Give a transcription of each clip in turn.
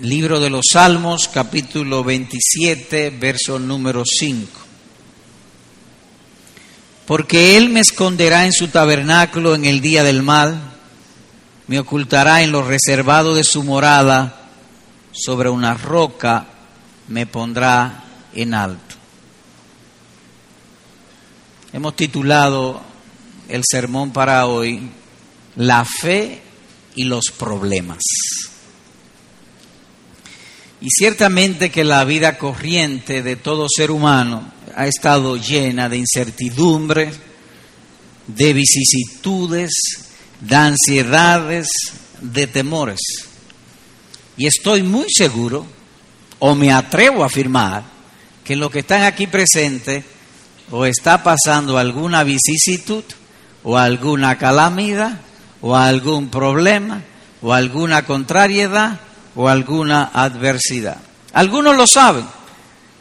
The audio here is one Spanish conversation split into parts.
Libro de los Salmos, capítulo 27, verso número 5. Porque Él me esconderá en su tabernáculo en el día del mal, me ocultará en lo reservado de su morada, sobre una roca me pondrá en alto. Hemos titulado el sermón para hoy, La fe y los problemas. Y ciertamente que la vida corriente de todo ser humano ha estado llena de incertidumbre, de vicisitudes, de ansiedades, de temores. Y estoy muy seguro, o me atrevo a afirmar, que lo que están aquí presentes o está pasando alguna vicisitud, o alguna calamidad, o algún problema, o alguna contrariedad, o alguna adversidad. Algunos lo saben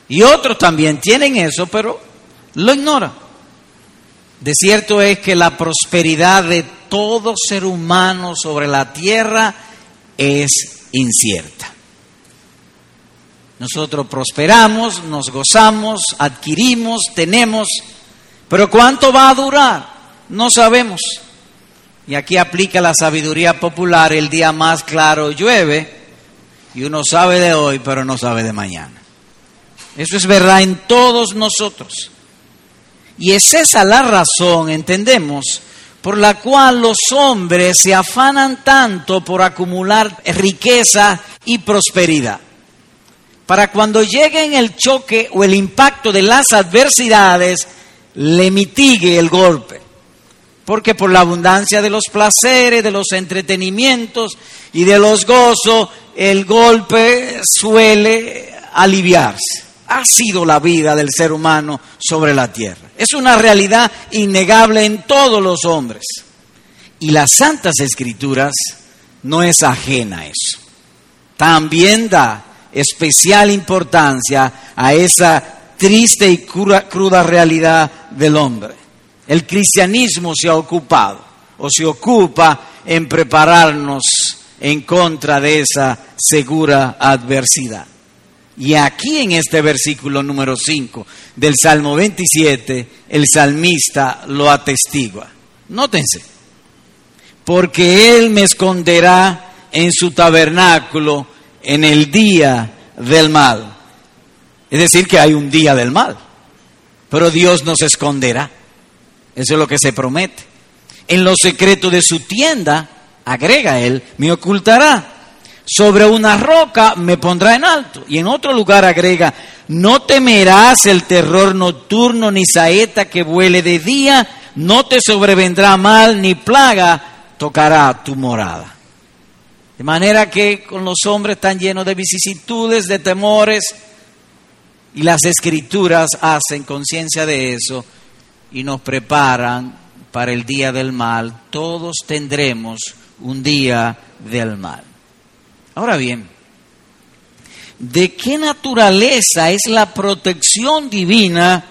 y otros también tienen eso, pero lo ignoran. De cierto es que la prosperidad de todo ser humano sobre la tierra es incierta. Nosotros prosperamos, nos gozamos, adquirimos, tenemos, pero ¿cuánto va a durar? No sabemos. Y aquí aplica la sabiduría popular, el día más claro llueve, y uno sabe de hoy, pero no sabe de mañana. Eso es verdad en todos nosotros. Y es esa la razón, entendemos, por la cual los hombres se afanan tanto por acumular riqueza y prosperidad. Para cuando lleguen el choque o el impacto de las adversidades, le mitigue el golpe. Porque por la abundancia de los placeres, de los entretenimientos y de los gozos, el golpe suele aliviarse. Ha sido la vida del ser humano sobre la tierra. Es una realidad innegable en todos los hombres. Y las Santas Escrituras no es ajena a eso. También da especial importancia a esa triste y cruda realidad del hombre. El cristianismo se ha ocupado o se ocupa en prepararnos en contra de esa segura adversidad. Y aquí en este versículo número 5 del Salmo 27, el salmista lo atestigua. Nótense, porque Él me esconderá en su tabernáculo en el día del mal. Es decir, que hay un día del mal, pero Dios nos esconderá. Eso es lo que se promete. En lo secreto de su tienda agrega él, me ocultará. Sobre una roca me pondrá en alto. Y en otro lugar agrega, no temerás el terror nocturno ni saeta que vuele de día, no te sobrevendrá mal ni plaga tocará tu morada. De manera que con los hombres están llenos de vicisitudes, de temores, y las escrituras hacen conciencia de eso y nos preparan para el día del mal. Todos tendremos un día del mal. Ahora bien, ¿de qué naturaleza es la protección divina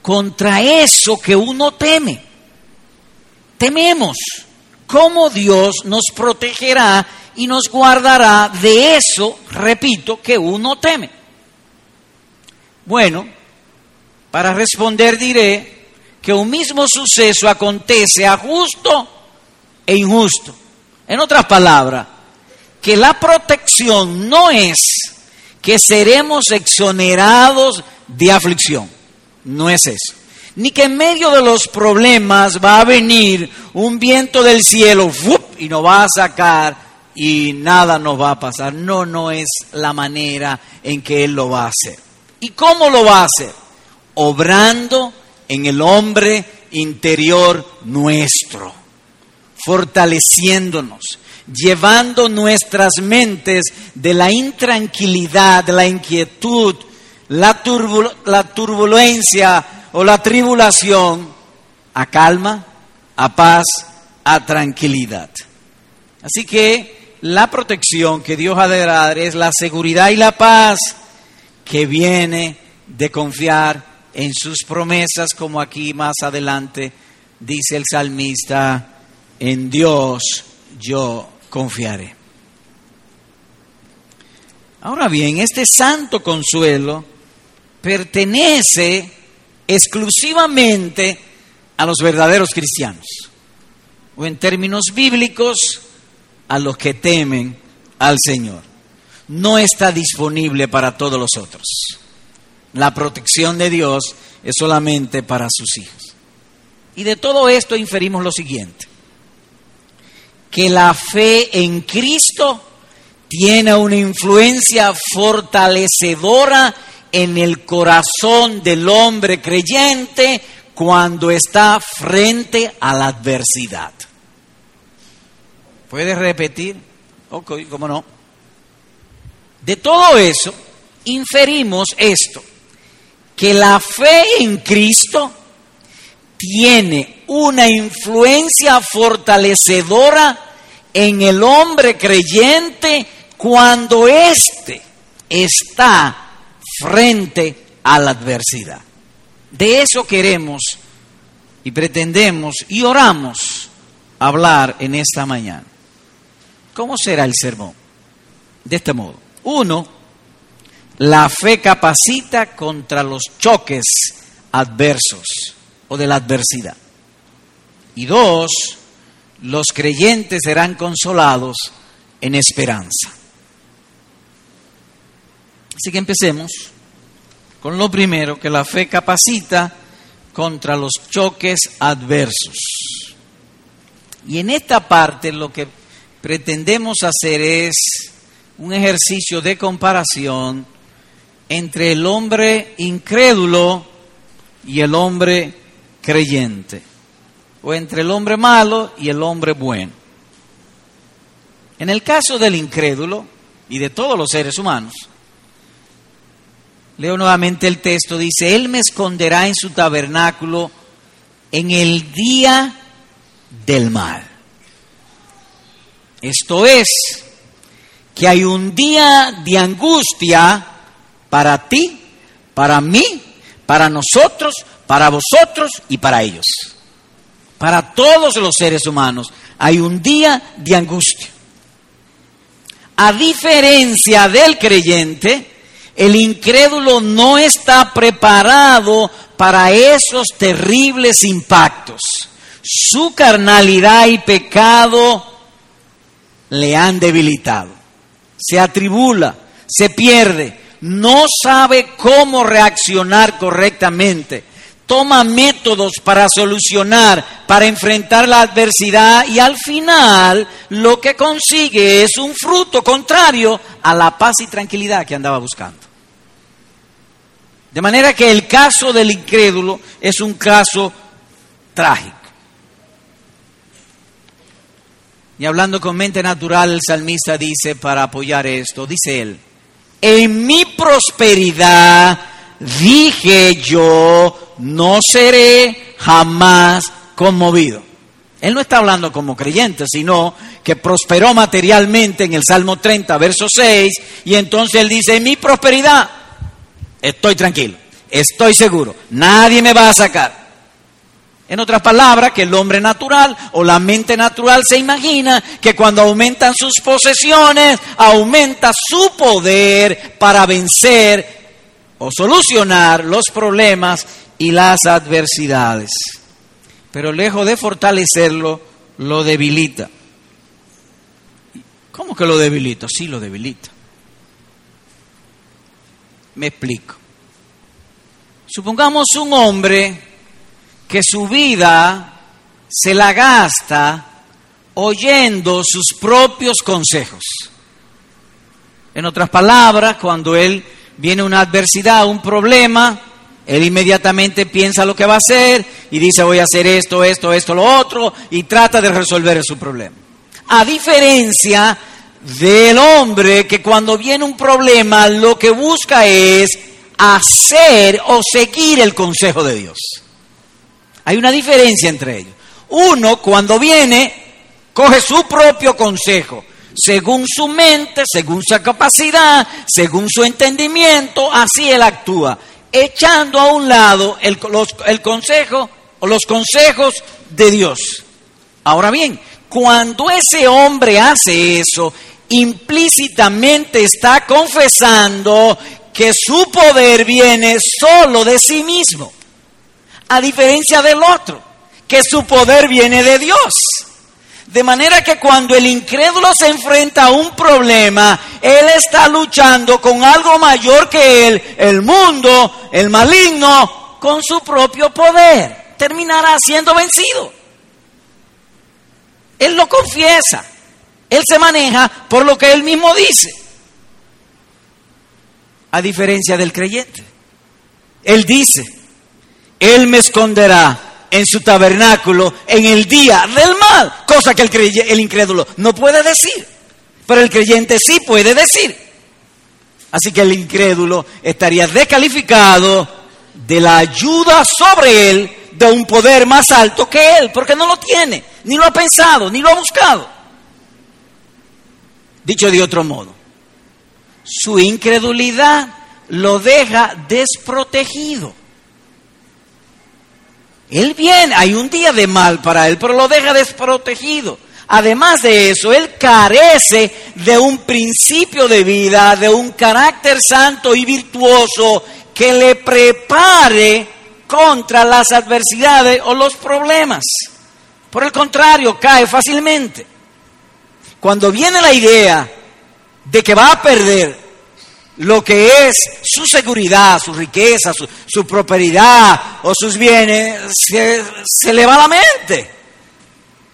contra eso que uno teme? Tememos. ¿Cómo Dios nos protegerá y nos guardará de eso, repito, que uno teme? Bueno, para responder diré que un mismo suceso acontece a justo e injusto. En otras palabras, que la protección no es que seremos exonerados de aflicción. No es eso. Ni que en medio de los problemas va a venir un viento del cielo y nos va a sacar y nada nos va a pasar. No, no es la manera en que Él lo va a hacer. ¿Y cómo lo va a hacer? Obrando en el hombre interior nuestro fortaleciéndonos, llevando nuestras mentes de la intranquilidad, la inquietud, la, turbulencia o la tribulación a calma, a paz, a tranquilidad. Así que la protección que Dios ha de dar es la seguridad y la paz que viene de confiar en sus promesas, como aquí más adelante dice el salmista, en Dios yo confiaré. Ahora bien, este santo consuelo pertenece exclusivamente a los verdaderos cristianos, o en términos bíblicos, a los que temen al Señor. No está disponible para todos los otros. La protección de Dios es solamente para sus hijos. Y de todo esto inferimos lo siguiente, que la fe en Cristo tiene una influencia fortalecedora en el corazón del hombre creyente cuando está frente a la adversidad. ¿Puedes repetir? Ok, ¿cómo no? De todo eso, inferimos esto, que la fe en Cristo tiene una influencia fortalecedora en el hombre creyente cuando éste está frente a la adversidad. De eso queremos y pretendemos y oramos hablar en esta mañana. ¿Cómo será el sermón? De este modo. Uno, la fe capacita contra los choques adversos o de la adversidad. Y dos, los creyentes serán consolados en esperanza. Así que empecemos con lo primero, que la fe capacita contra los choques adversos. Y en esta parte lo que pretendemos hacer es un ejercicio de comparación entre el hombre incrédulo y el hombre creyente, o entre el hombre malo y el hombre bueno. En el caso del incrédulo y de todos los seres humanos, Leo nuevamente el texto, dice, Él me esconderá en su tabernáculo en el día del mal. Esto es, que hay un día de angustia para ti, para mí, para nosotros, para vosotros y para ellos. Para todos los seres humanos hay un día de angustia. A diferencia del creyente, el incrédulo no está preparado para esos terribles impactos. Su carnalidad y pecado le han debilitado. Se atribula, se pierde, no sabe cómo reaccionar correctamente. Toma métodos para solucionar, para enfrentar la adversidad y al final lo que consigue es un fruto contrario a la paz y tranquilidad que andaba buscando. De manera que el caso del incrédulo es un caso trágico. Y hablando con mente natural, el salmista dice, para apoyar esto, dice él, en mi prosperidad dije yo, no seré jamás conmovido. Él no está hablando como creyente, sino que prosperó materialmente en el Salmo 30, verso 6, y entonces él dice, en mi prosperidad estoy tranquilo, estoy seguro, nadie me va a sacar. En otras palabras, que el hombre natural o la mente natural se imagina que cuando aumentan sus posesiones, aumenta su poder para vencer o solucionar los problemas y las adversidades. Pero lejos de fortalecerlo, lo debilita. ¿Cómo que lo debilita? Sí, lo debilita. Me explico. Supongamos un hombre que su vida se la gasta oyendo sus propios consejos. En otras palabras, cuando él viene una adversidad, un problema, él inmediatamente piensa lo que va a hacer y dice voy a hacer esto, esto, esto, lo otro y trata de resolver su problema. A diferencia del hombre que cuando viene un problema lo que busca es hacer o seguir el consejo de Dios. Hay una diferencia entre ellos. Uno cuando viene coge su propio consejo, según su mente, según su capacidad, según su entendimiento, así él actúa, echando a un lado el, el consejo o los consejos de Dios. Ahora bien, cuando ese hombre hace eso, implícitamente está confesando que su poder viene solo de sí mismo, a diferencia del otro, que su poder viene de Dios. De manera que cuando el incrédulo se enfrenta a un problema, él está luchando con algo mayor que él, el mundo, el maligno, con su propio poder. Terminará siendo vencido. Él lo confiesa. Él se maneja por lo que él mismo dice. A diferencia del creyente. Él dice, Él me esconderá en su tabernáculo en el día del mal, cosa que el, el incrédulo no puede decir, pero el creyente sí puede decir. Así que el incrédulo estaría descalificado de la ayuda sobre él de un poder más alto que él, porque no lo tiene, ni lo ha pensado, ni lo ha buscado. Dicho de otro modo, su incredulidad lo deja desprotegido. Él viene, hay un día de mal para él, pero lo deja desprotegido. Además de eso, él carece de un principio de vida, de un carácter santo y virtuoso que le prepare contra las adversidades o los problemas. Por el contrario, cae fácilmente. Cuando viene la idea de que va a perder lo que es su seguridad, su riqueza, su, prosperidad o sus bienes, se, se le va la mente,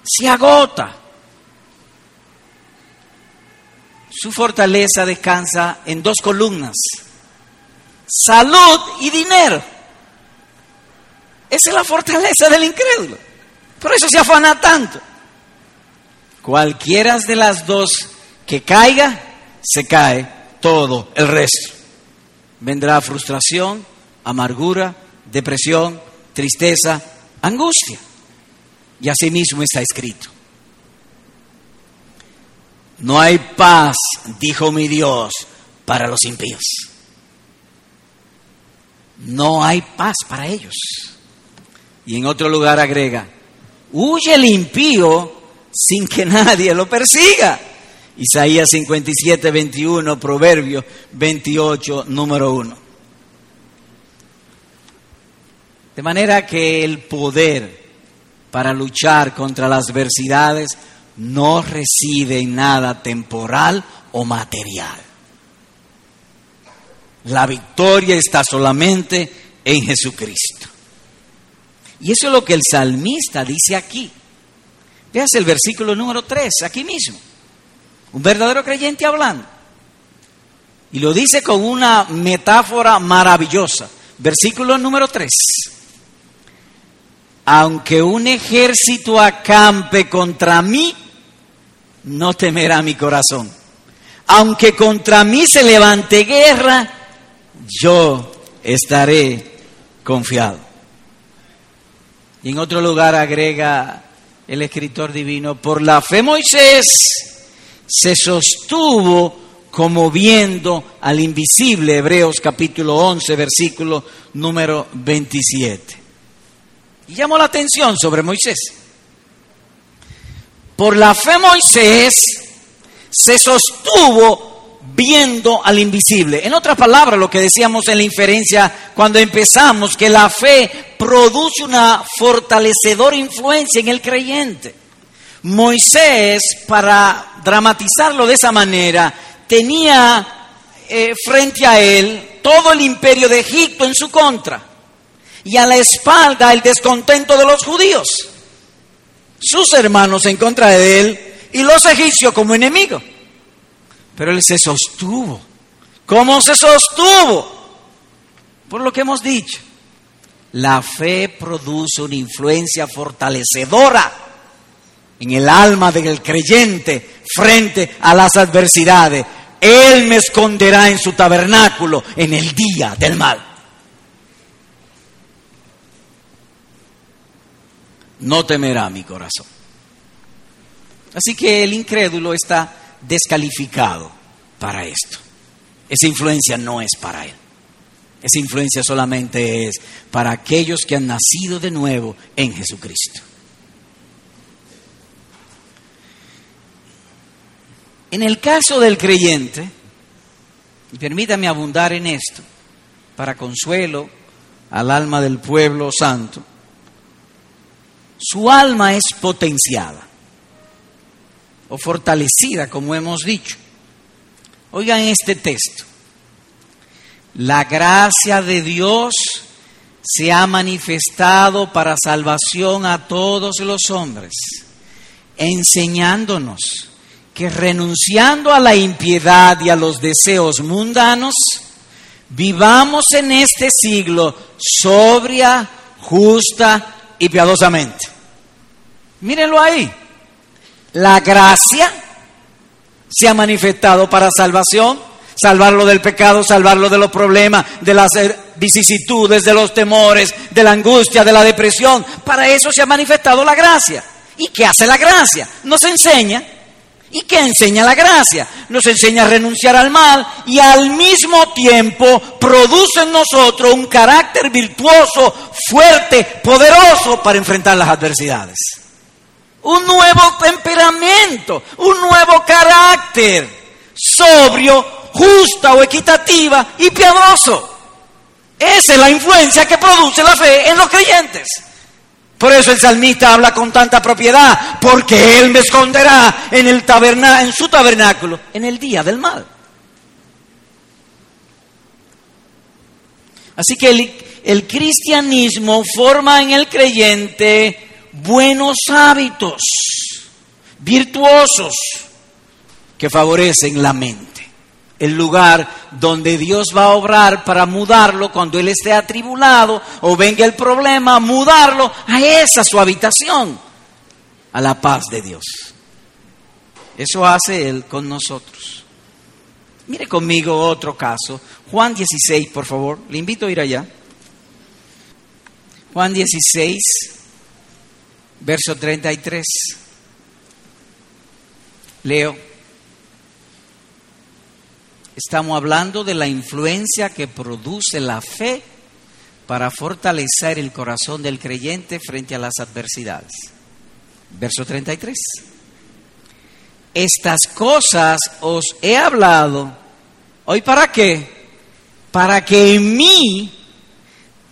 se agota. Su fortaleza descansa en dos columnas, salud y dinero. Esa es la fortaleza del incrédulo. Por eso se afana tanto. Cualquiera de las dos que caiga, se cae todo el resto. Vendrá frustración, amargura, depresión, tristeza, angustia. Y así mismo está escrito. No hay paz, dijo mi Dios, para los impíos. No hay paz para ellos. Y en otro lugar agrega, huye el impío sin que nadie lo persiga. Isaías 57, 21, Proverbio 28, número 1. De manera que el poder para luchar contra las adversidades no reside en nada temporal o material. La victoria está solamente en Jesucristo. Y eso es lo que el salmista dice aquí. Veas el versículo número 3, aquí mismo. Un verdadero creyente hablando. Y lo dice con una metáfora maravillosa. Versículo número 3. Aunque un ejército acampe contra mí, no temerá mi corazón. Aunque contra mí se levante guerra, yo estaré confiado. Y en otro lugar agrega el escritor divino, por la fe Moisés se sostuvo como viendo al invisible, Hebreos capítulo 11, versículo número 27. Y llamó la atención sobre Moisés. Por la fe Moisés se sostuvo viendo al invisible. En otras palabras, lo que decíamos en la inferencia cuando empezamos, que la fe produce una fortalecedora influencia en el creyente. Moisés, para dramatizarlo de esa manera, tenía eh, frente a él todo el imperio de Egipto en su contra y a la espalda el descontento de los judíos, sus hermanos en contra de él y los egipcios como enemigos. Pero él se sostuvo. ¿Cómo se sostuvo? Por lo que hemos dicho, la fe produce una influencia fortalecedora en el alma del creyente frente a las adversidades. Él me esconderá en su tabernáculo en el día del mal. No temerá mi corazón. Así que el incrédulo está descalificado para esto. Esa influencia no es para él. Esa influencia solamente es para aquellos que han nacido de nuevo en Jesucristo. En el caso del creyente, permítame abundar en esto, para consuelo al alma del pueblo santo, su alma es potenciada o fortalecida, como hemos dicho. Oigan este texto. La gracia de Dios se ha manifestado para salvación a todos los hombres, enseñándonos que renunciando a la impiedad y a los deseos mundanos, vivamos en este siglo sobria, justa y piadosamente. Mírenlo ahí. La gracia se ha manifestado para salvación, salvarlo del pecado, salvarlo de los problemas, de las eh, vicisitudes, de los temores, de la angustia, de la depresión. Para eso se ha manifestado la gracia. ¿Y qué hace la gracia? Nos enseña ¿Y qué enseña la gracia? Nos enseña a renunciar al mal y al mismo tiempo produce en nosotros un carácter virtuoso, fuerte, poderoso para enfrentar las adversidades. Un nuevo temperamento, un nuevo carácter, sobrio, justa o equitativa y piadoso. Esa es la influencia que produce la fe en los creyentes. Por eso el salmista habla con tanta propiedad, porque Él me esconderá en, el taberna, en su tabernáculo en el día del mal. Así que el, el cristianismo forma en el creyente buenos hábitos, virtuosos, que favorecen la mente el lugar donde Dios va a obrar para mudarlo cuando Él esté atribulado o venga el problema, mudarlo a esa su habitación, a la paz de Dios. Eso hace Él con nosotros. Mire conmigo otro caso. Juan 16, por favor. Le invito a ir allá. Juan 16, verso 33. Leo. Estamos hablando de la influencia que produce la fe para fortalecer el corazón del creyente frente a las adversidades. Verso 33. Estas cosas os he hablado. ¿Hoy para qué? Para que en mí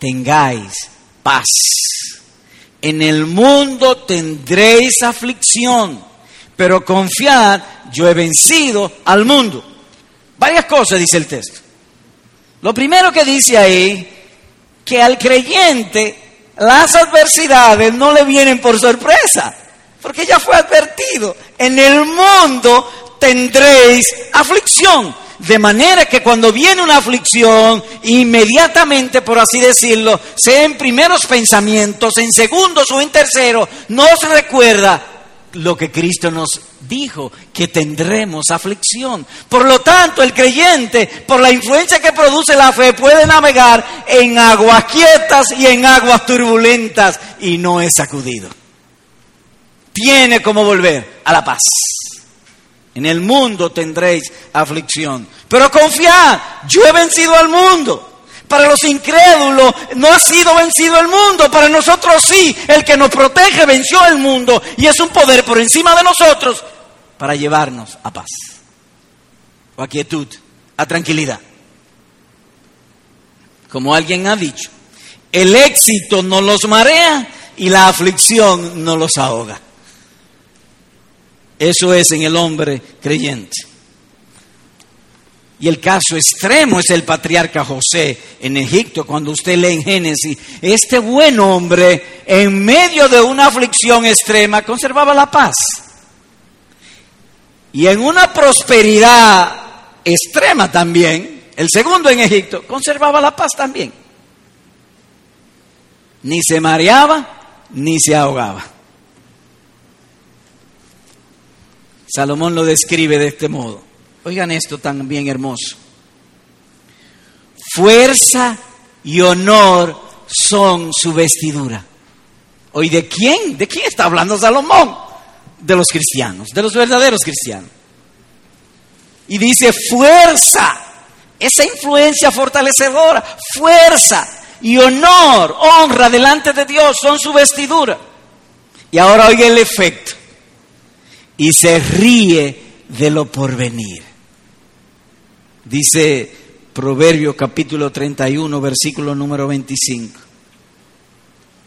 tengáis paz. En el mundo tendréis aflicción, pero confiad, yo he vencido al mundo. Varias cosas dice el texto. Lo primero que dice ahí, que al creyente las adversidades no le vienen por sorpresa, porque ya fue advertido, en el mundo tendréis aflicción. De manera que cuando viene una aflicción, inmediatamente, por así decirlo, sea en primeros pensamientos, en segundos o en terceros, nos recuerda lo que Cristo nos dijo, que tendremos aflicción. Por lo tanto, el creyente, por la influencia que produce la fe, puede navegar en aguas quietas y en aguas turbulentas y no es sacudido. Tiene como volver a la paz. En el mundo tendréis aflicción. Pero confiad, yo he vencido al mundo. Para los incrédulos no ha sido vencido el mundo, para nosotros sí. El que nos protege venció el mundo y es un poder por encima de nosotros para llevarnos a paz, o a quietud, a tranquilidad. Como alguien ha dicho, el éxito no los marea y la aflicción no los ahoga. Eso es en el hombre creyente. Y el caso extremo es el patriarca José en Egipto, cuando usted lee en Génesis, este buen hombre en medio de una aflicción extrema conservaba la paz. Y en una prosperidad extrema también, el segundo en Egipto, conservaba la paz también. Ni se mareaba, ni se ahogaba. Salomón lo describe de este modo. Oigan esto tan bien hermoso. Fuerza y honor son su vestidura. ¿Hoy de quién? ¿De quién está hablando Salomón? De los cristianos, de los verdaderos cristianos. Y dice fuerza, esa influencia fortalecedora, fuerza y honor, honra delante de Dios son su vestidura. Y ahora oiga el efecto. Y se ríe de lo porvenir. Dice Proverbio capítulo 31, versículo número 25.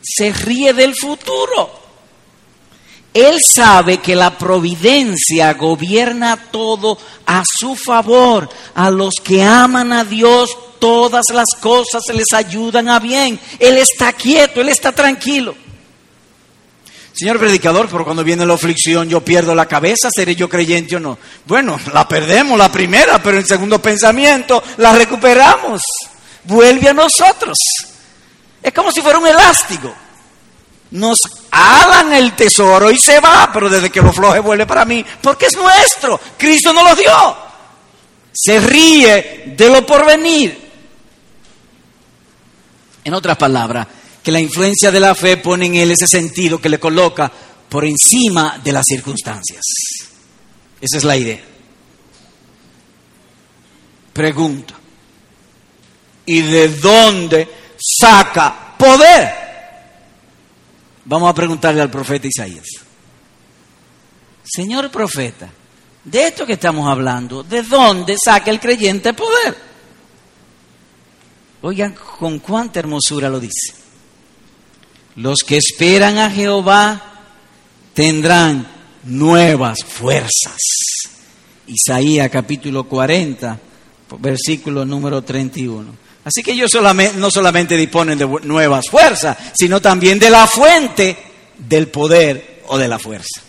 Se ríe del futuro. Él sabe que la providencia gobierna todo a su favor. A los que aman a Dios, todas las cosas les ayudan a bien. Él está quieto, él está tranquilo. Señor predicador, pero cuando viene la aflicción yo pierdo la cabeza, ¿seré yo creyente o no? Bueno, la perdemos la primera, pero en segundo pensamiento la recuperamos. Vuelve a nosotros. Es como si fuera un elástico. Nos alan el tesoro y se va, pero desde que lo floje vuelve para mí, porque es nuestro. Cristo nos lo dio. Se ríe de lo porvenir. En otras palabras, que la influencia de la fe pone en él ese sentido que le coloca por encima de las circunstancias. Esa es la idea. Pregunta. ¿Y de dónde saca poder? Vamos a preguntarle al profeta Isaías. Señor profeta, de esto que estamos hablando, ¿de dónde saca el creyente poder? Oigan con cuánta hermosura lo dice. Los que esperan a Jehová tendrán nuevas fuerzas. Isaías capítulo 40, versículo número 31. Así que ellos solamente, no solamente disponen de nuevas fuerzas, sino también de la fuente del poder o de la fuerza.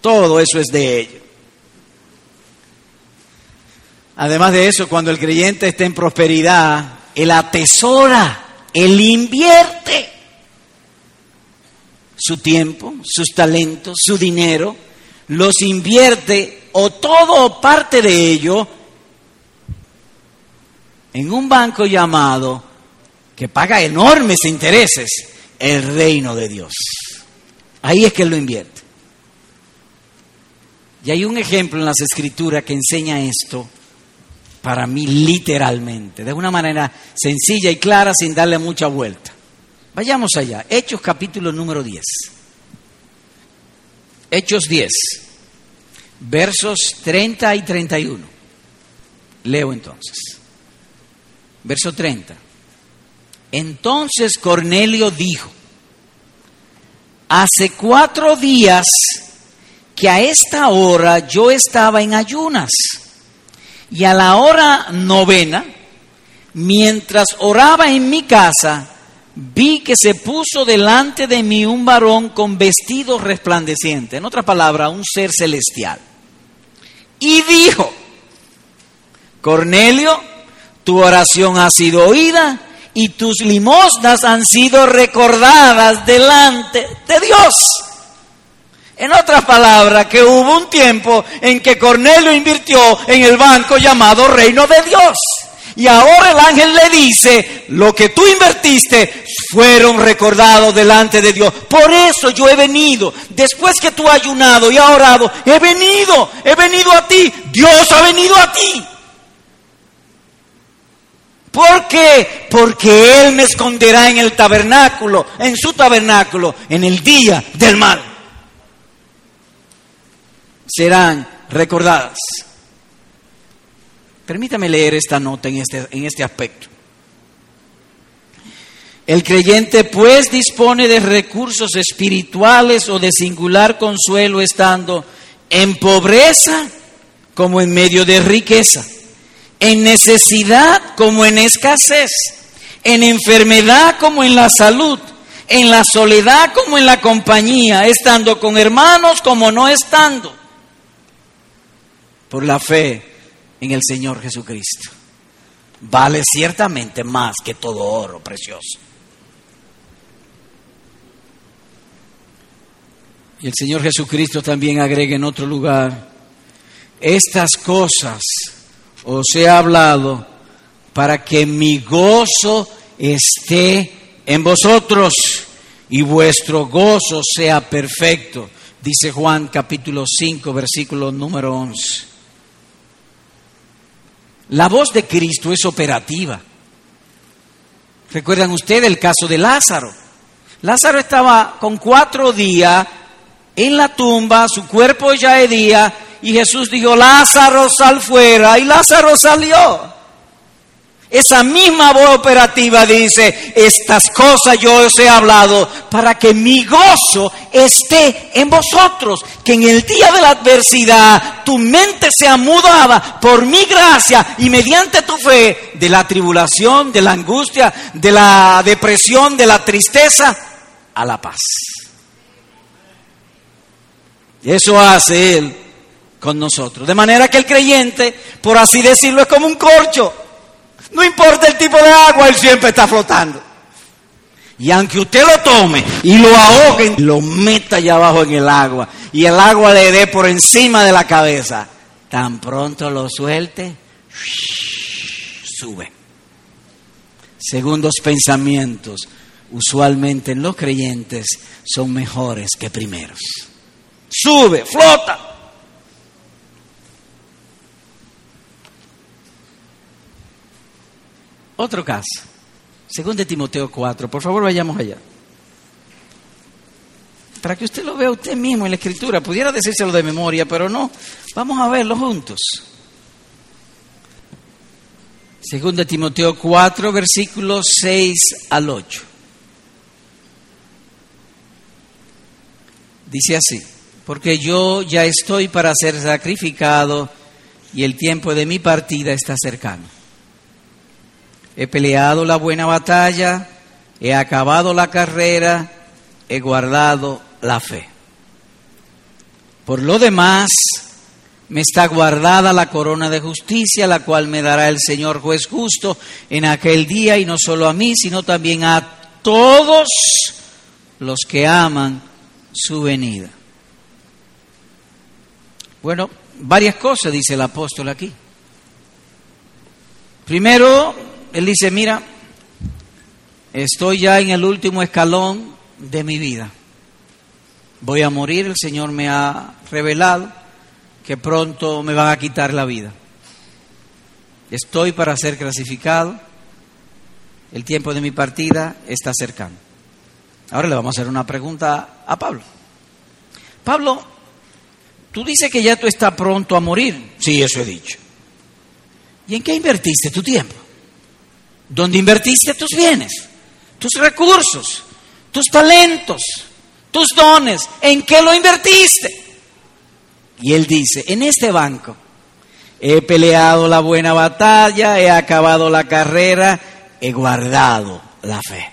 Todo eso es de ellos. Además de eso, cuando el creyente está en prosperidad, él atesora, él invierte su tiempo, sus talentos, su dinero, los invierte o todo o parte de ello en un banco llamado, que paga enormes intereses, el reino de Dios. Ahí es que lo invierte. Y hay un ejemplo en las escrituras que enseña esto para mí literalmente, de una manera sencilla y clara sin darle mucha vuelta. Vayamos allá. Hechos capítulo número 10. Hechos 10, versos 30 y 31. Leo entonces. Verso 30. Entonces Cornelio dijo, hace cuatro días que a esta hora yo estaba en ayunas y a la hora novena, mientras oraba en mi casa, vi que se puso delante de mí un varón con vestido resplandeciente, en otra palabra, un ser celestial. Y dijo, Cornelio, tu oración ha sido oída y tus limosnas han sido recordadas delante de Dios. En otras palabras, que hubo un tiempo en que Cornelio invirtió en el banco llamado Reino de Dios. Y ahora el ángel le dice, lo que tú invertiste fueron recordados delante de Dios. Por eso yo he venido, después que tú has ayunado y has orado, he venido, he venido a ti, Dios ha venido a ti. ¿Por qué? Porque Él me esconderá en el tabernáculo, en su tabernáculo, en el día del mal. Serán recordadas. Permítame leer esta nota en este, en este aspecto. El creyente pues dispone de recursos espirituales o de singular consuelo estando en pobreza como en medio de riqueza, en necesidad como en escasez, en enfermedad como en la salud, en la soledad como en la compañía, estando con hermanos como no estando. Por la fe en el Señor Jesucristo. Vale ciertamente más que todo oro precioso. Y el Señor Jesucristo también agrega en otro lugar, estas cosas os he hablado para que mi gozo esté en vosotros y vuestro gozo sea perfecto, dice Juan capítulo 5, versículo número 11. La voz de Cristo es operativa. ¿Recuerdan ustedes el caso de Lázaro? Lázaro estaba con cuatro días en la tumba, su cuerpo ya hería y Jesús dijo, Lázaro sal fuera y Lázaro salió. Esa misma voz operativa dice, estas cosas yo os he hablado para que mi gozo esté en vosotros, que en el día de la adversidad tu mente sea mudada por mi gracia y mediante tu fe de la tribulación, de la angustia, de la depresión, de la tristeza, a la paz. Eso hace Él con nosotros. De manera que el creyente, por así decirlo, es como un corcho. No importa el tipo de agua, Él siempre está flotando. Y aunque usted lo tome y lo ahogue, lo meta allá abajo en el agua y el agua le dé por encima de la cabeza, tan pronto lo suelte, sube. Segundos pensamientos, usualmente en los creyentes, son mejores que primeros sube, flota. Otro caso, según de Timoteo 4, por favor vayamos allá. Para que usted lo vea usted mismo en la escritura, pudiera decírselo de memoria, pero no, vamos a verlo juntos. Según de Timoteo 4, versículos 6 al 8. Dice así porque yo ya estoy para ser sacrificado y el tiempo de mi partida está cercano. He peleado la buena batalla, he acabado la carrera, he guardado la fe. Por lo demás, me está guardada la corona de justicia, la cual me dará el Señor juez justo en aquel día, y no solo a mí, sino también a todos los que aman su venida. Bueno, varias cosas dice el apóstol aquí. Primero, él dice, mira, estoy ya en el último escalón de mi vida. Voy a morir, el Señor me ha revelado que pronto me van a quitar la vida. Estoy para ser clasificado, el tiempo de mi partida está cercano. Ahora le vamos a hacer una pregunta a Pablo. Pablo Tú dices que ya tú estás pronto a morir. Sí, eso he dicho. ¿Y en qué invertiste tu tiempo? ¿Dónde invertiste tus bienes? Tus recursos, tus talentos, tus dones. ¿En qué lo invertiste? Y él dice, en este banco he peleado la buena batalla, he acabado la carrera, he guardado la fe.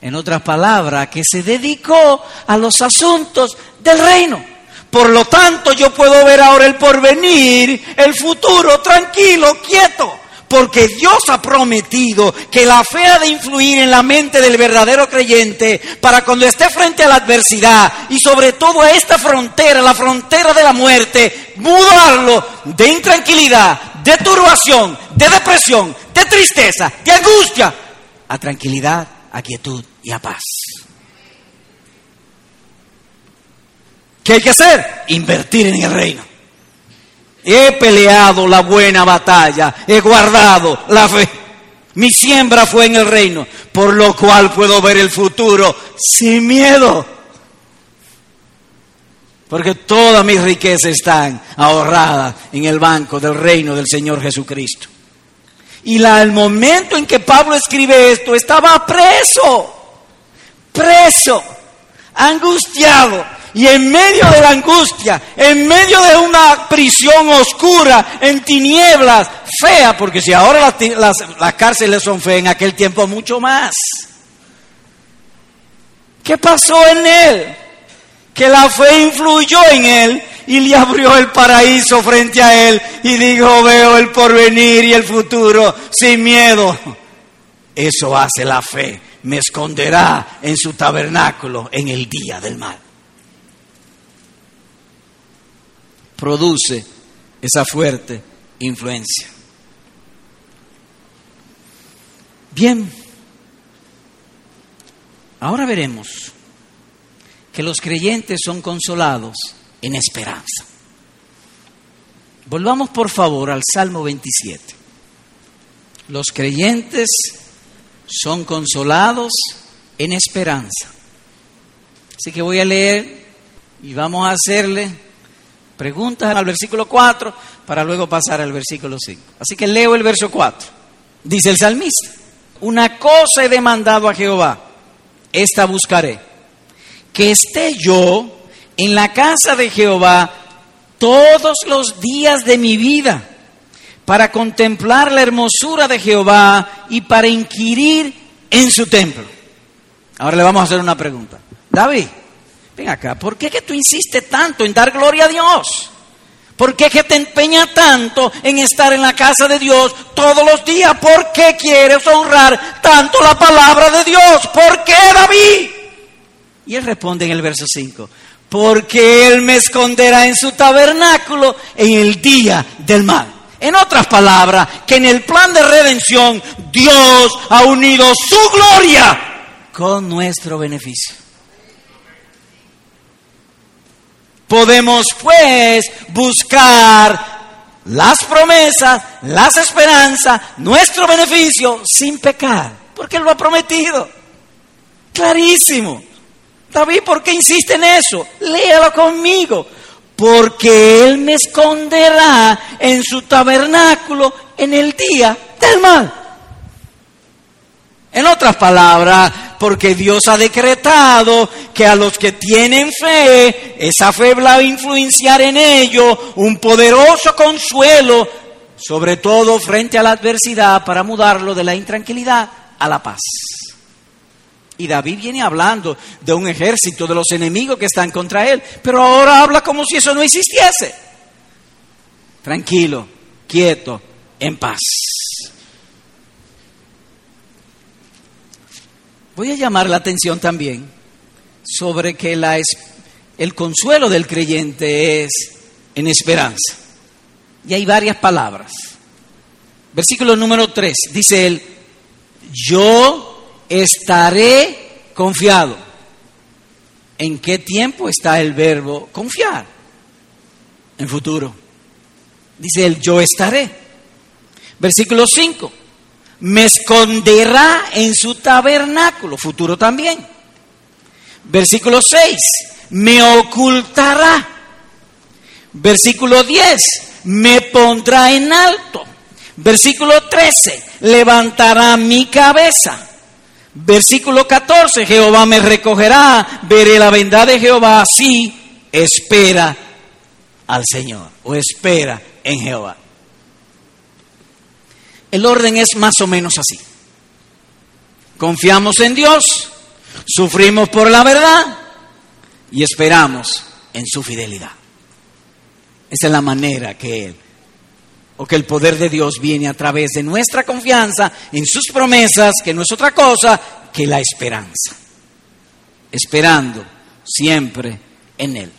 En otras palabras, que se dedicó a los asuntos del reino. Por lo tanto, yo puedo ver ahora el porvenir, el futuro, tranquilo, quieto. Porque Dios ha prometido que la fe ha de influir en la mente del verdadero creyente para cuando esté frente a la adversidad y sobre todo a esta frontera, la frontera de la muerte, mudarlo de intranquilidad, de turbación, de depresión, de tristeza, de angustia, a tranquilidad, a quietud y a paz. ¿Qué hay que hacer? Invertir en el reino. He peleado la buena batalla, he guardado la fe. Mi siembra fue en el reino, por lo cual puedo ver el futuro sin miedo. Porque todas mis riquezas están ahorradas en el banco del reino del Señor Jesucristo. Y la, el momento en que Pablo escribe esto, estaba preso, preso, angustiado, y en medio de la angustia, en medio de una prisión oscura, en tinieblas, fea, porque si ahora las, cárceles son feas, en aquel tiempo mucho más. ¿Qué pasó en él? Que la fe influyó en él y le abrió el paraíso frente a él y dijo, veo el porvenir y el futuro sin miedo. Eso hace la fe, me esconderá en su tabernáculo en el día del mal. Produce esa fuerte influencia. Bien, ahora veremos que los creyentes son consolados en esperanza. Volvamos por favor al Salmo 27. Los creyentes son consolados en esperanza. Así que voy a leer y vamos a hacerle Preguntas al versículo 4 para luego pasar al versículo 5. Así que leo el verso 4. Dice el salmista, una cosa he demandado a Jehová, esta buscaré, que esté yo en la casa de Jehová todos los días de mi vida, para contemplar la hermosura de Jehová y para inquirir en su templo. Ahora le vamos a hacer una pregunta. David, ven acá, ¿por qué que tú insistes tanto en dar gloria a Dios? ¿Por qué que te empeña tanto en estar en la casa de Dios todos los días? ¿Por qué quieres honrar tanto la palabra de Dios? ¿Por qué, David? Y él responde en el verso 5, porque Él me esconderá en su tabernáculo en el día del mal. En otras palabras, que en el plan de redención Dios ha unido su gloria con nuestro beneficio. Podemos pues buscar las promesas, las esperanzas, nuestro beneficio sin pecar, porque Él lo ha prometido. Clarísimo. David, ¿por qué insiste en eso? Léalo conmigo. Porque Él me esconderá en su tabernáculo en el día del mal. En otras palabras, porque Dios ha decretado que a los que tienen fe, esa fe va a influenciar en ellos un poderoso consuelo, sobre todo frente a la adversidad, para mudarlo de la intranquilidad a la paz. Y David viene hablando de un ejército de los enemigos que están contra él, pero ahora habla como si eso no existiese. Tranquilo, quieto, en paz. Voy a llamar la atención también sobre que el consuelo del creyente es en esperanza. Y hay varias palabras. Versículo número 3, dice él, yo estaré confiado. ¿En qué tiempo está el verbo confiar? En futuro. Dice él, yo estaré. Versículo 5. Me esconderá en su tabernáculo, futuro también. Versículo 6. Me ocultará. Versículo 10. Me pondrá en alto. Versículo 13. Levantará mi cabeza. Versículo 14, Jehová me recogerá, veré la bondad de Jehová, así espera al Señor o espera en Jehová. El orden es más o menos así. Confiamos en Dios, sufrimos por la verdad y esperamos en su fidelidad. Esa es la manera que Él, o que el poder de Dios viene a través de nuestra confianza en sus promesas, que no es otra cosa que la esperanza. Esperando siempre en Él.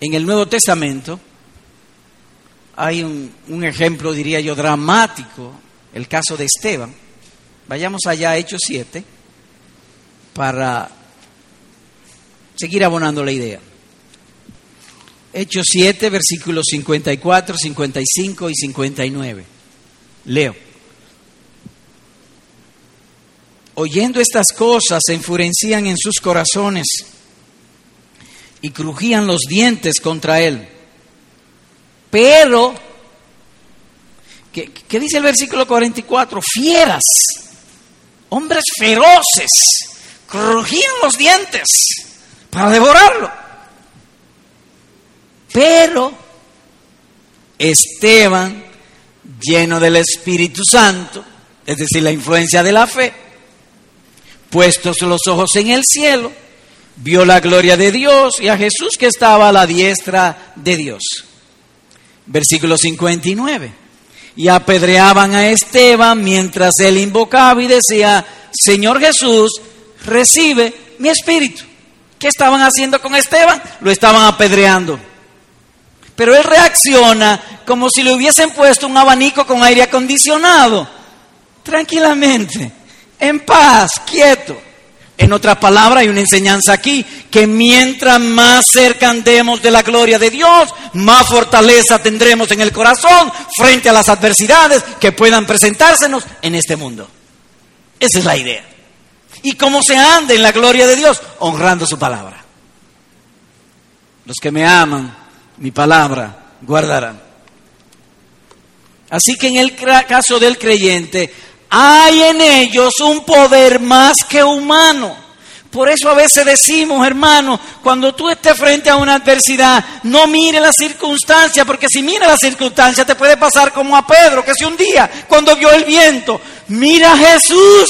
En el Nuevo Testamento hay un, ejemplo, diría yo, dramático, el caso de Esteban. Vayamos allá a Hechos 7 para seguir abonando la idea. Hechos 7, versículos 54, 55 y 59. Leo. Oyendo estas cosas, se enfurecían en sus corazones y crujían los dientes contra él. Pero, ¿qué, qué dice el versículo 44? Fieras, hombres feroces, crujían los dientes para devorarlo. Pero Esteban, lleno del Espíritu Santo, es decir, la influencia de la fe, puestos los ojos en el cielo, vio la gloria de Dios y a Jesús que estaba a la diestra de Dios. Versículo 59. Y apedreaban a Esteban mientras él invocaba y decía, Señor Jesús, recibe mi espíritu. ¿Qué estaban haciendo con Esteban? Lo estaban apedreando. Pero él reacciona como si le hubiesen puesto un abanico con aire acondicionado. Tranquilamente, en paz, quieto. En otras palabras, hay una enseñanza aquí, que mientras más cerca andemos de la gloria de Dios, más fortaleza tendremos en el corazón frente a las adversidades que puedan presentársenos en este mundo. Esa es la idea. ¿Y cómo se anda en la gloria de Dios? Honrando su palabra. Los que me aman mi palabra guardarán. Así que en el caso del creyente, hay en ellos un poder más que humano. Por eso a veces decimos, hermano, cuando tú estés frente a una adversidad, no mire la circunstancia, porque si mira la circunstancia te puede pasar como a Pedro, que si un día, cuando vio el viento, mira a Jesús.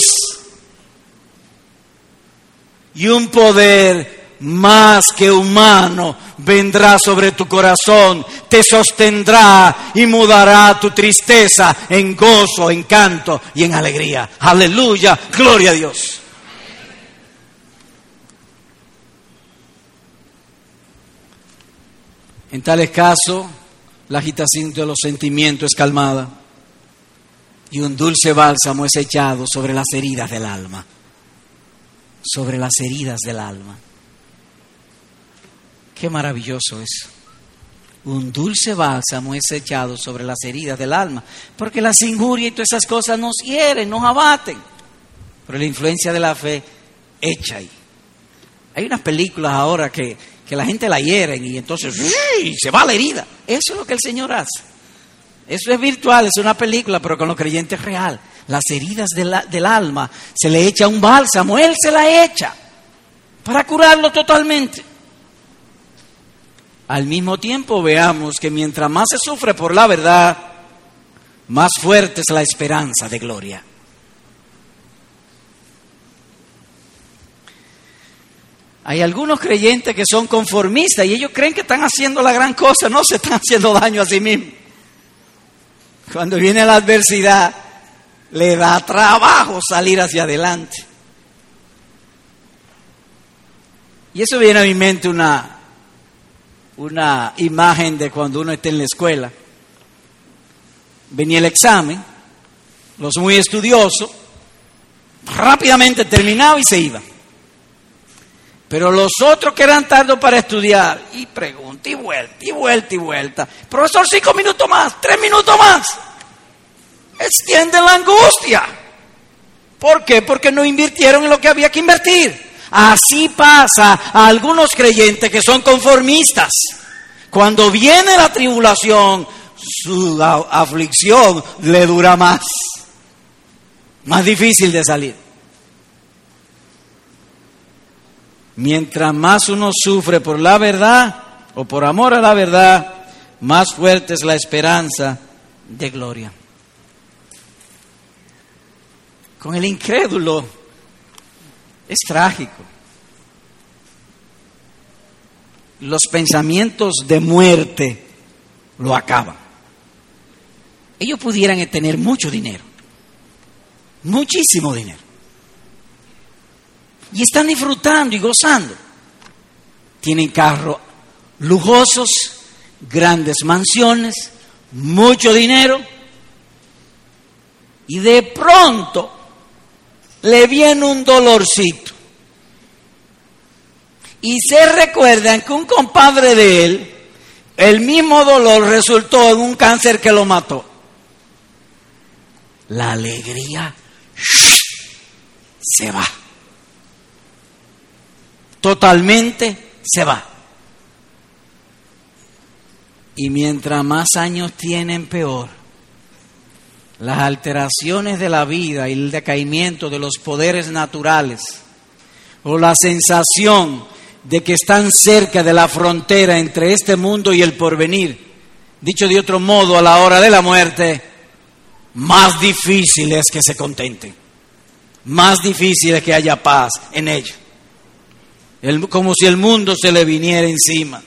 Y un poder más que humano vendrá sobre tu corazón, te sostendrá y mudará tu tristeza en gozo, en canto y en alegría. Aleluya, gloria a Dios. En tales casos, la agitación de los sentimientos es calmada y un dulce bálsamo es echado sobre las heridas del alma, sobre las heridas del alma. Qué maravilloso es. Un dulce bálsamo es echado sobre las heridas del alma, porque las injurias y todas esas cosas nos hieren, nos abaten. Pero la influencia de la fe echa ahí. Hay unas películas ahora que que la gente la hieren y entonces se va la herida. Eso es lo que el Señor hace. Eso es virtual, es una película, pero con los creyentes es real. Las heridas del alma se le echa un bálsamo, Él se la echa para curarlo totalmente. Al mismo tiempo veamos que mientras más se sufre por la verdad, más fuerte es la esperanza de gloria. Hay algunos creyentes que son conformistas y ellos creen que están haciendo la gran cosa, no se están haciendo daño a sí mismos. Cuando viene la adversidad, le da trabajo salir hacia adelante. Y eso viene a mi mente una, una imagen de cuando uno está en la escuela. Venía el examen, los muy estudiosos, rápidamente terminaba y se iban. Pero los otros que eran tardos para estudiar, y pregunta, y vuelta, y vuelta, y vuelta. Profesor, cinco minutos más, tres minutos más. Extiende la angustia. ¿Por qué? Porque no invirtieron en lo que había que invertir. Así pasa a algunos creyentes que son conformistas. Cuando viene la tribulación, su aflicción le dura más. Más difícil de salir. Mientras más uno sufre por la verdad o por amor a la verdad, más fuerte es la esperanza de gloria. Con el incrédulo es trágico. Los pensamientos de muerte lo acaban. Ellos pudieran tener mucho dinero, muchísimo dinero y están disfrutando y gozando. Tienen carros lujosos, grandes mansiones, mucho dinero y de pronto le viene un dolorcito. Y se recuerdan que un compadre de él, el mismo dolor resultó en un cáncer que lo mató. La alegría se va totalmente se va. Y mientras más años tienen, peor. Las alteraciones de la vida y el decaimiento de los poderes naturales, o la sensación de que están cerca de la frontera entre este mundo y el porvenir, dicho de otro modo, a la hora de la muerte, más difícil es que se contenten, más difícil es que haya paz en ellos como si el mundo se le viniera encima.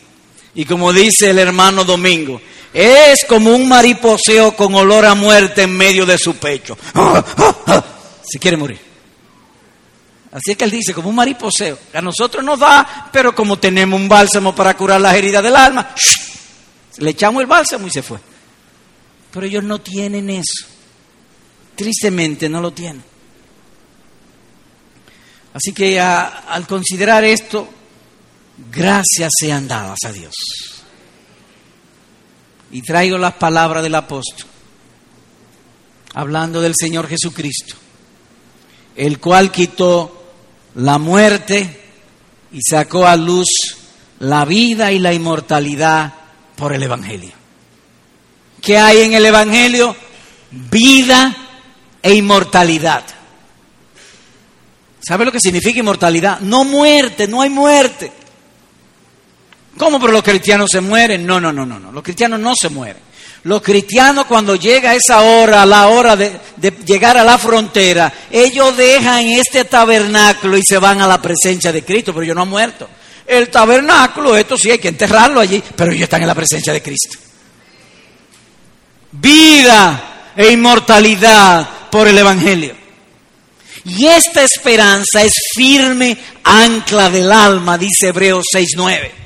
Y como dice el hermano Domingo, es como un mariposeo con olor a muerte en medio de su pecho. Si quiere morir. Así es que él dice, como un mariposeo. A nosotros nos da, pero como tenemos un bálsamo para curar las heridas del alma, le echamos el bálsamo y se fue. Pero ellos no tienen eso. Tristemente no lo tienen. Así que al considerar esto, gracias sean dadas a Dios. Y traigo las palabras del apóstol, hablando del Señor Jesucristo, el cual quitó la muerte y sacó a luz la vida y la inmortalidad por el Evangelio. ¿Qué hay en el Evangelio? Vida e inmortalidad. ¿Sabe lo que significa inmortalidad? No muerte, no hay muerte. ¿Cómo pero los cristianos se mueren? No, no, no, no, no. Los cristianos no se mueren. Los cristianos cuando llega esa hora, la hora de, de, llegar a la frontera, ellos dejan este tabernáculo y se van a la presencia de Cristo, pero ellos no han muerto. El tabernáculo, esto sí hay que enterrarlo allí, pero ellos están en la presencia de Cristo. Vida e inmortalidad por el Evangelio. Y esta esperanza es firme ancla del alma, dice Hebreos 6.9.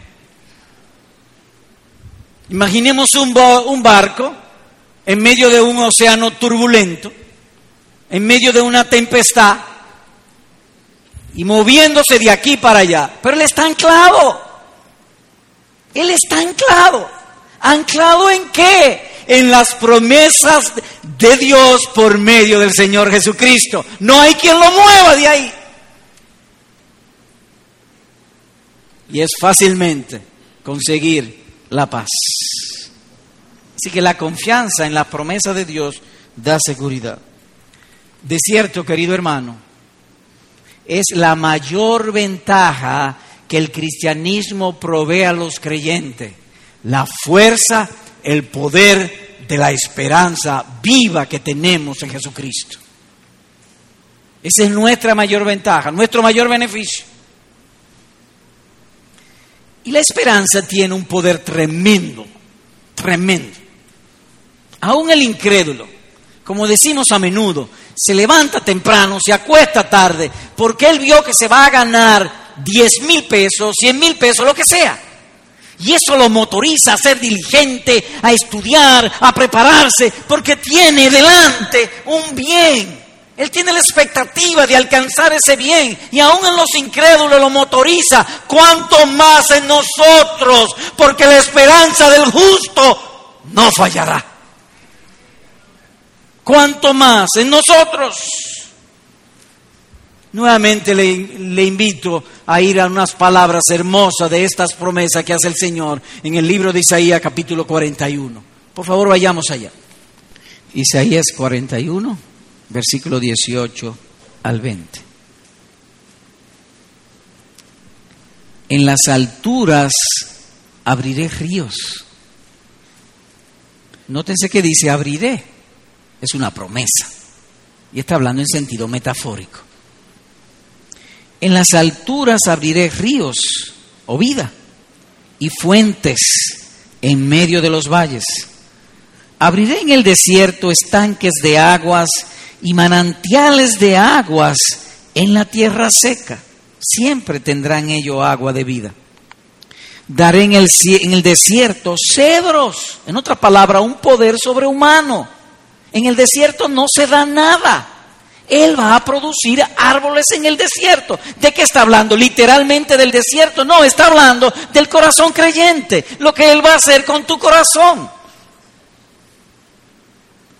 Imaginemos un, un barco en medio de un océano turbulento, en medio de una tempestad, y moviéndose de aquí para allá. Pero él está anclado. Él está anclado. ¿Anclado en qué? En las promesas de Dios por medio del Señor Jesucristo. No hay quien lo mueva de ahí. Y es fácilmente conseguir la paz. Así que la confianza en la promesa de Dios da seguridad. De cierto, querido hermano, es la mayor ventaja que el cristianismo provee a los creyentes, la fuerza, el poder de la esperanza viva que tenemos en Jesucristo. Esa es nuestra mayor ventaja, nuestro mayor beneficio. Y la esperanza tiene un poder tremendo, tremendo. Aún el incrédulo, como decimos a menudo, se levanta temprano, se acuesta tarde, porque él vio que se va a ganar 10 mil pesos, 100 mil pesos, lo que sea. Y eso lo motoriza a ser diligente, a estudiar, a prepararse, porque tiene delante un bien. Él tiene la expectativa de alcanzar ese bien y aún en los incrédulos lo motoriza, cuanto más en nosotros, porque la esperanza del justo no fallará cuanto más en nosotros. Nuevamente le, le, invito a ir a unas palabras hermosas de estas promesas que hace el Señor en el libro de Isaías capítulo 41. Por favor, vayamos allá. Isaías 41, versículo 18 al 20. En las alturas abriré ríos. Nótense que dice abriré es una promesa. Y está hablando en sentido metafórico. En las alturas abriré ríos o vida y fuentes en medio de los valles. Abriré en el desierto estanques de aguas y manantiales de aguas en la tierra seca. Siempre tendrán ello agua de vida. Daré en el, en el desierto cedros, en otra palabra, un poder sobrehumano en el desierto no se da nada. Él va a producir árboles en el desierto. ¿De qué está hablando? Literalmente del desierto. No, está hablando del corazón creyente. Lo que Él va a hacer con tu corazón.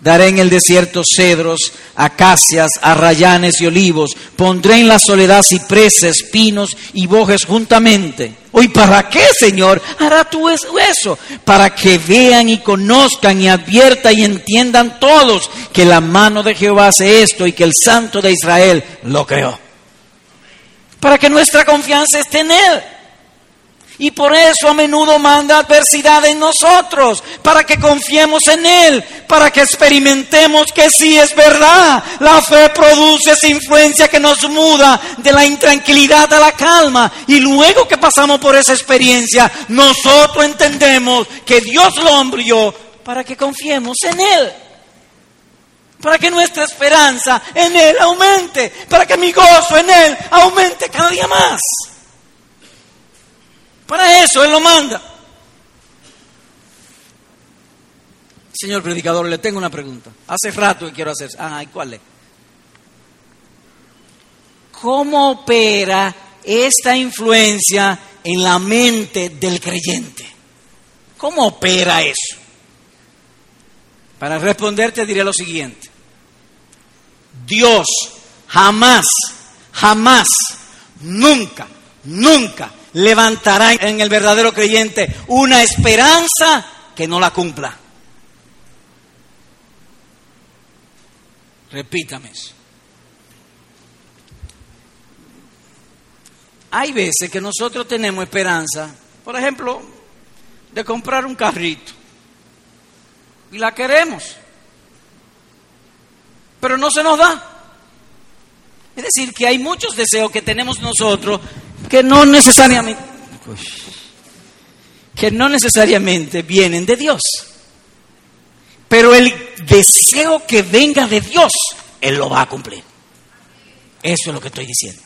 Daré en el desierto cedros, acacias, arrayanes y olivos. Pondré en la soledad cipreses, pinos y bojes juntamente. ¿Y para qué, Señor, hará tú eso? Para que vean y conozcan y adviertan y entiendan todos que la mano de Jehová hace esto y que el Santo de Israel lo creó. Para que nuestra confianza esté en Él. Y por eso a menudo manda adversidad en nosotros, para que confiemos en Él, para que experimentemos que sí es verdad. La fe produce esa influencia que nos muda de la intranquilidad a la calma. Y luego que pasamos por esa experiencia, nosotros entendemos que Dios lo envió para que confiemos en Él para que nuestra esperanza en Él aumente, para que mi gozo en Él aumente cada día más. Para eso Él lo manda. Señor predicador, le tengo una pregunta. Hace rato que quiero hacer. Ah, ¿y cuál es? ¿Cómo opera esta influencia en la mente del creyente? ¿Cómo opera eso? Para responderte diré lo siguiente. Dios jamás, jamás, nunca, nunca levantará en el verdadero creyente una esperanza que no la cumpla. Repítame eso. Hay veces que nosotros tenemos esperanza, por ejemplo, de comprar un carrito. Y la queremos. Pero no se nos da. Es decir, que hay muchos deseos que tenemos nosotros que no necesariamente que no necesariamente vienen de Dios. Pero el deseo que venga de Dios, Él lo va a cumplir. Eso es lo que estoy diciendo.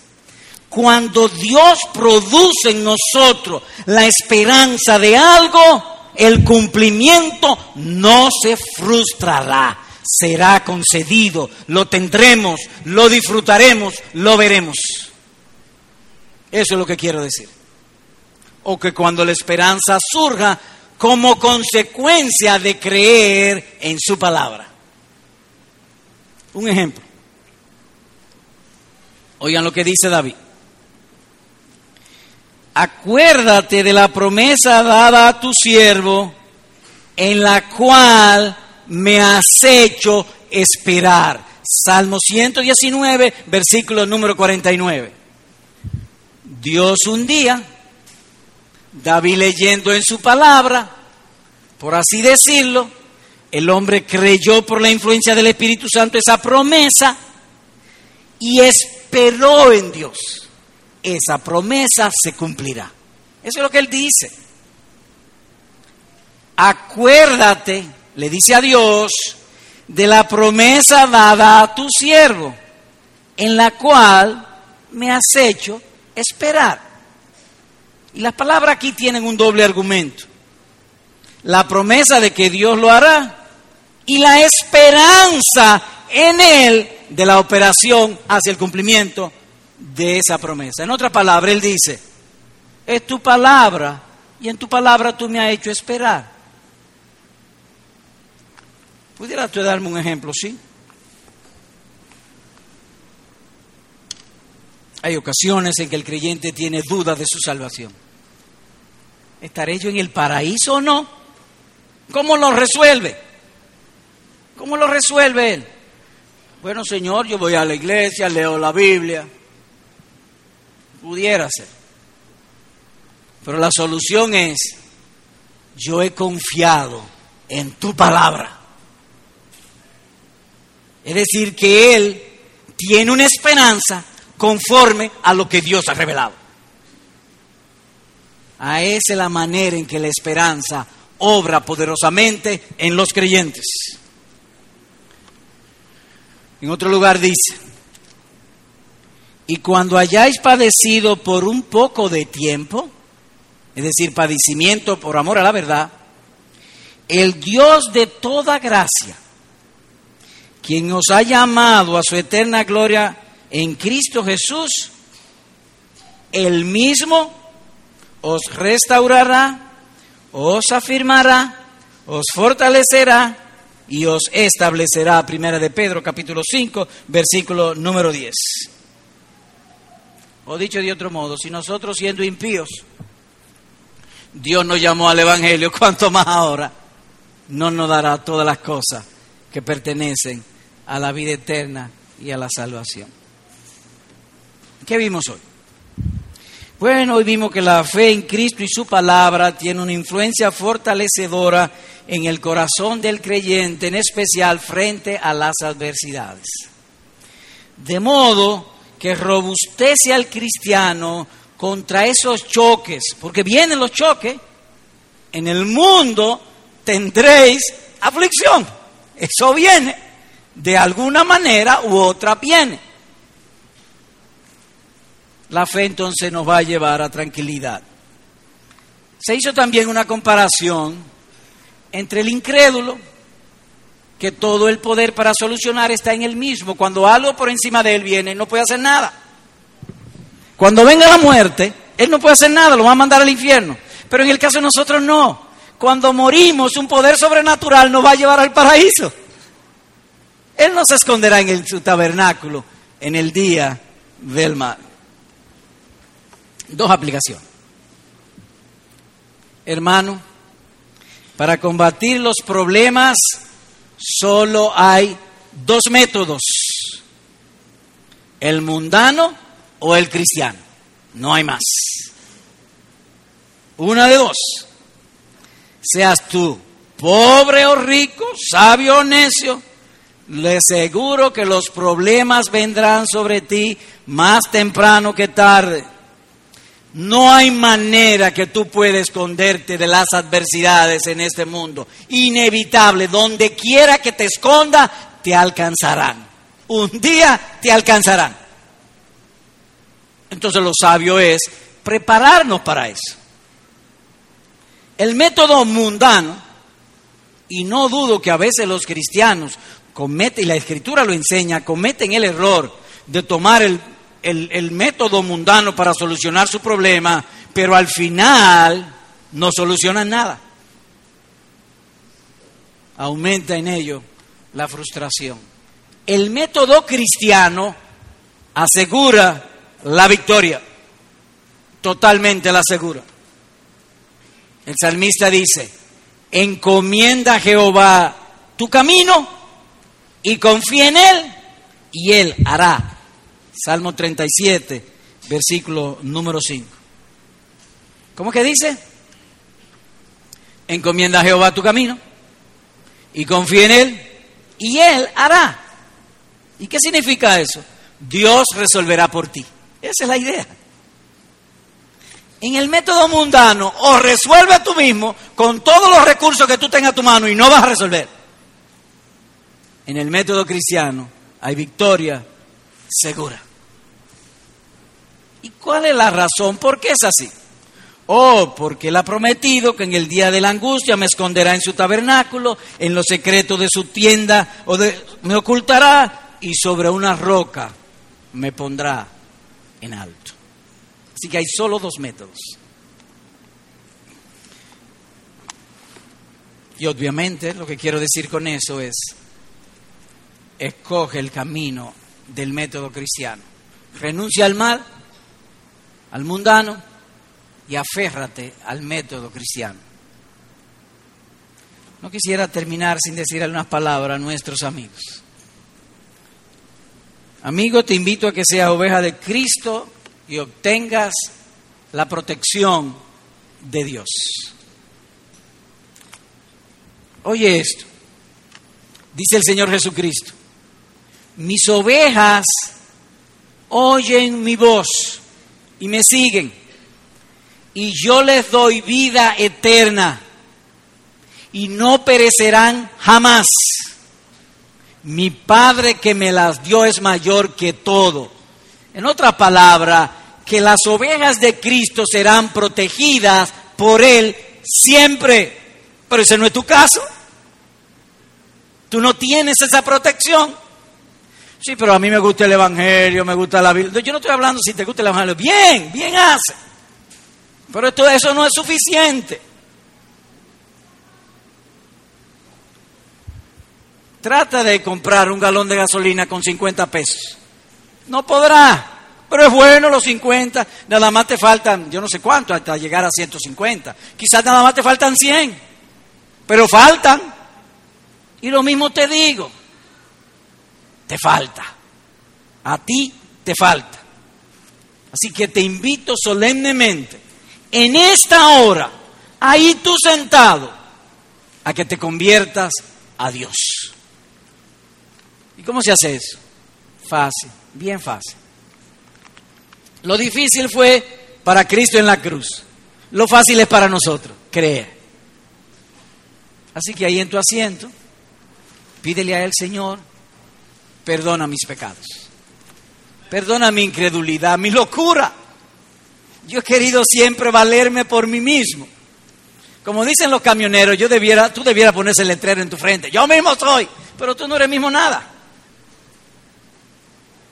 Cuando Dios produce en nosotros la esperanza de algo, el cumplimiento no se frustrará, será concedido, lo tendremos, lo disfrutaremos, lo veremos. Eso es lo que quiero decir. O que cuando la esperanza surja como consecuencia de creer en su palabra. Un ejemplo. Oigan lo que dice David acuérdate de la promesa dada a tu siervo, en la cual me has hecho esperar. Salmo 119, versículo número 49. Dios un día, David leyendo en su palabra, por así decirlo, el hombre creyó por la influencia del Espíritu Santo esa promesa y esperó en Dios esa promesa se cumplirá. Eso es lo que él dice. Acuérdate, le dice a Dios, de la promesa dada a tu siervo, en la cual me has hecho esperar. Y las palabras aquí tienen un doble argumento. La promesa de que Dios lo hará y la esperanza en Él de la operación hacia el cumplimiento de esa promesa. En otra palabra, Él dice, es tu palabra y en tu palabra tú me has hecho esperar. ¿Pudieras tú darme un ejemplo, sí? Hay ocasiones en que el creyente tiene dudas de su salvación. ¿Estaré yo en el paraíso o no? ¿Cómo lo resuelve? ¿Cómo lo resuelve él? Bueno, Señor, yo voy a la iglesia, leo la Biblia, Pudiera ser. Pero la solución es, yo he confiado en tu palabra. Es decir, que Él tiene una esperanza conforme a lo que Dios ha revelado. A esa es la manera en que la esperanza obra poderosamente en los creyentes. En otro lugar dice, y cuando hayáis padecido por un poco de tiempo, es decir, padecimiento por amor a la verdad, el Dios de toda gracia, quien os ha llamado a su eterna gloria en Cristo Jesús, el mismo os restaurará, os afirmará, os fortalecerá y os establecerá. Primera de Pedro, capítulo 5, versículo número 10. O dicho de otro modo, si nosotros siendo impíos, Dios nos llamó al Evangelio, cuanto más ahora no nos dará todas las cosas que pertenecen a la vida eterna y a la salvación. ¿Qué vimos hoy? Bueno, hoy vimos que la fe en Cristo y su palabra tiene una influencia fortalecedora en el corazón del creyente, en especial frente a las adversidades. De modo que robustece al cristiano contra esos choques, porque vienen los choques, en el mundo tendréis aflicción. Eso viene, de alguna manera u otra viene. La fe entonces nos va a llevar a tranquilidad. Se hizo también una comparación entre el incrédulo, que todo el poder para solucionar está en él mismo. Cuando algo por encima de él viene, no puede hacer nada. Cuando venga la muerte, él no puede hacer nada, lo va a mandar al infierno. Pero en el caso de nosotros no. Cuando morimos, un poder sobrenatural nos va a llevar al paraíso. Él no se esconderá en su tabernáculo en el día del mal. Dos aplicaciones. Hermano, para combatir los problemas solo hay dos métodos, el mundano o el cristiano, no hay más. Una de dos, seas tú pobre o rico, sabio o necio, le aseguro que los problemas vendrán sobre ti más temprano que tarde. No hay manera que tú puedas esconderte de las adversidades en este mundo. Inevitable, donde quiera que te esconda, te alcanzarán. Un día te alcanzarán. Entonces lo sabio es prepararnos para eso. El método mundano, y no dudo que a veces los cristianos cometen, y la escritura lo enseña, cometen el error de tomar el el, método mundano para solucionar su problema, pero al final no solucionan nada. Aumenta en ello la frustración. El método cristiano asegura la victoria, totalmente la asegura. El salmista dice, encomienda a Jehová tu camino y confía en Él y Él hará Salmo 37, versículo número 5. ¿Cómo que dice? Encomienda a Jehová tu camino y confía en Él y Él hará. ¿Y qué significa eso? Dios resolverá por ti. Esa es la idea. En el método mundano, o resuelve tú mismo con todos los recursos que tú tengas a tu mano y no vas a resolver. En el método cristiano hay victoria segura. ¿Y cuál es la razón? ¿Por qué es así? Oh, porque él ha prometido que en el día de la angustia me esconderá en su tabernáculo, en los secretos de su tienda, o me ocultará y sobre una roca me pondrá en alto. Así que hay solo dos métodos. Y obviamente lo que quiero decir con eso es, escoge el camino del método cristiano. Renuncia al mal, al mundano y aférrate al método cristiano. No quisiera terminar sin decir algunas palabras a nuestros amigos. Amigo, te invito a que seas oveja de Cristo y obtengas la protección de Dios. Oye esto, dice el Señor Jesucristo, mis ovejas oyen mi voz y me siguen, y yo les doy vida eterna, y no perecerán jamás. Mi Padre que me las dio es mayor que todo. En otra palabra, que las ovejas de Cristo serán protegidas por Él siempre. Pero ese no es tu caso. Tú no tienes esa protección. Sí, pero a mí me gusta el Evangelio, me gusta la Biblia. Yo no estoy hablando si te gusta el Evangelio. Bien, bien hace. Pero esto, eso no es suficiente. Trata de comprar un galón de gasolina con 50 pesos. No podrá. Pero es bueno los 50. Nada más te faltan, yo no sé cuánto, hasta llegar a 150. Quizás nada más te faltan 100. Pero faltan. Y lo mismo te digo te falta. A ti te falta. Así que te invito solemnemente, en esta hora, ahí tú sentado, a que te conviertas a Dios. ¿Y cómo se hace eso? Fácil, bien fácil. Lo difícil fue para Cristo en la cruz. Lo fácil es para nosotros, creer. Así que ahí en tu asiento, pídele a Él, Señor, perdona mis pecados. Perdona mi incredulidad, mi locura. Yo he querido siempre valerme por mí mismo. Como dicen los camioneros, yo debiera, tú debieras ponerse el letrero en tu frente. Yo mismo soy, pero tú no eres mismo nada.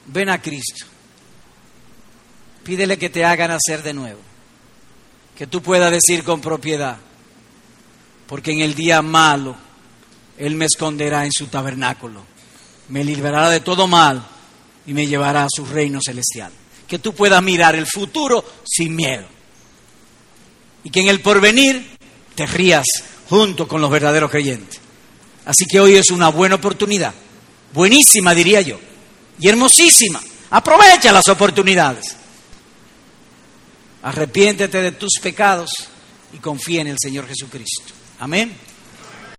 Ven a Cristo. Pídele que te hagan hacer de nuevo. Que tú puedas decir con propiedad. Porque en el día malo Él me esconderá en su tabernáculo me liberará de todo mal y me llevará a su reino celestial. Que tú puedas mirar el futuro sin miedo. Y que en el porvenir te rías junto con los verdaderos creyentes. Así que hoy es una buena oportunidad, buenísima diría yo, y hermosísima. Aprovecha las oportunidades. Arrepiéntete de tus pecados y confía en el Señor Jesucristo. Amén.